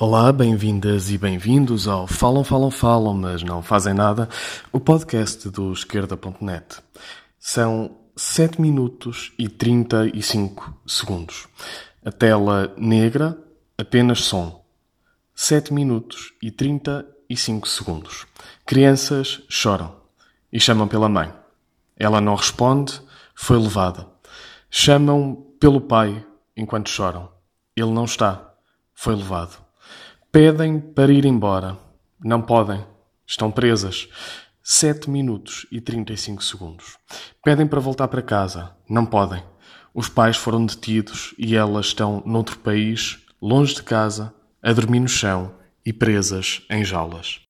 Olá, bem-vindas e bem-vindos ao Falam, Falam, Falam, mas não fazem nada, o podcast do esquerda.net. São 7 minutos e 35 segundos. A tela negra, apenas som. 7 minutos e 35 segundos. Crianças choram e chamam pela mãe. Ela não responde, foi levada. Chamam pelo pai enquanto choram. Ele não está, foi levado. Pedem para ir embora. Não podem. Estão presas. 7 minutos e 35 segundos. Pedem para voltar para casa. Não podem. Os pais foram detidos e elas estão noutro país, longe de casa, a dormir no chão e presas em jaulas.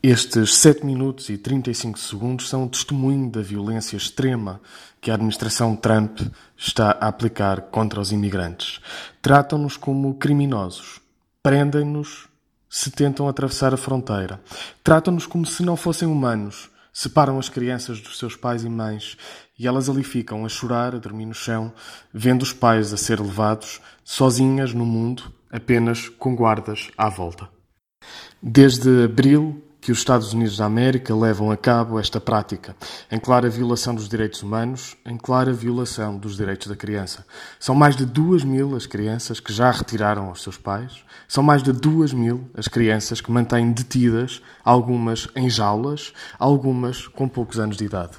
Estes 7 minutos e 35 segundos são testemunho da violência extrema que a administração Trump está a aplicar contra os imigrantes. Tratam-nos como criminosos Prendem-nos se tentam atravessar a fronteira. Tratam-nos como se não fossem humanos. Separam as crianças dos seus pais e mães e elas ali ficam a chorar, a dormir no chão, vendo os pais a ser levados, sozinhas no mundo, apenas com guardas à volta. Desde abril que os Estados Unidos da América levam a cabo esta prática, em clara violação dos direitos humanos, em clara violação dos direitos da criança. São mais de duas mil as crianças que já retiraram aos seus pais, são mais de duas mil as crianças que mantêm detidas, algumas em jaulas, algumas com poucos anos de idade.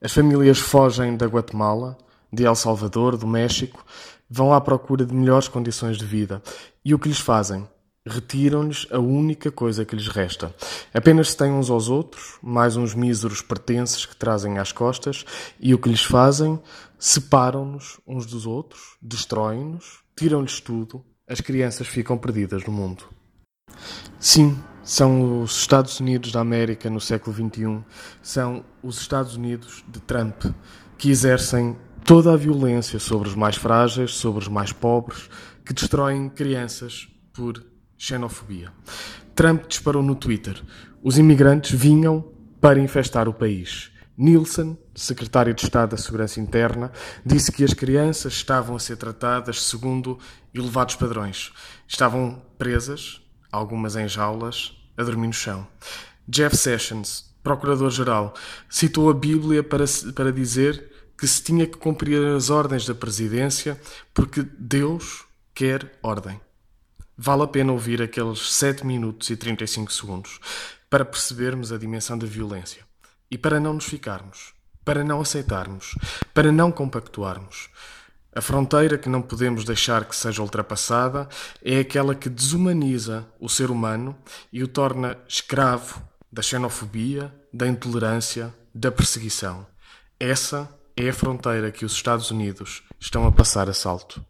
As famílias fogem da Guatemala, de El Salvador, do México, vão à procura de melhores condições de vida. E o que lhes fazem? Retiram-lhes a única coisa que lhes resta. Apenas se têm uns aos outros, mais uns míseros pertences que trazem às costas, e o que lhes fazem? Separam-nos uns dos outros, destroem-nos, tiram-lhes tudo, as crianças ficam perdidas no mundo. Sim, são os Estados Unidos da América no século XXI, são os Estados Unidos de Trump, que exercem toda a violência sobre os mais frágeis, sobre os mais pobres, que destroem crianças por Xenofobia. Trump disparou no Twitter. Os imigrantes vinham para infestar o país. Nielsen, secretário de Estado da Segurança Interna, disse que as crianças estavam a ser tratadas segundo elevados padrões. Estavam presas, algumas em jaulas, a dormir no chão. Jeff Sessions, procurador-geral, citou a Bíblia para, para dizer que se tinha que cumprir as ordens da presidência porque Deus quer ordem. Vale a pena ouvir aqueles 7 minutos e 35 segundos para percebermos a dimensão da violência e para não nos ficarmos, para não aceitarmos, para não compactuarmos. A fronteira que não podemos deixar que seja ultrapassada é aquela que desumaniza o ser humano e o torna escravo da xenofobia, da intolerância, da perseguição. Essa é a fronteira que os Estados Unidos estão a passar a salto.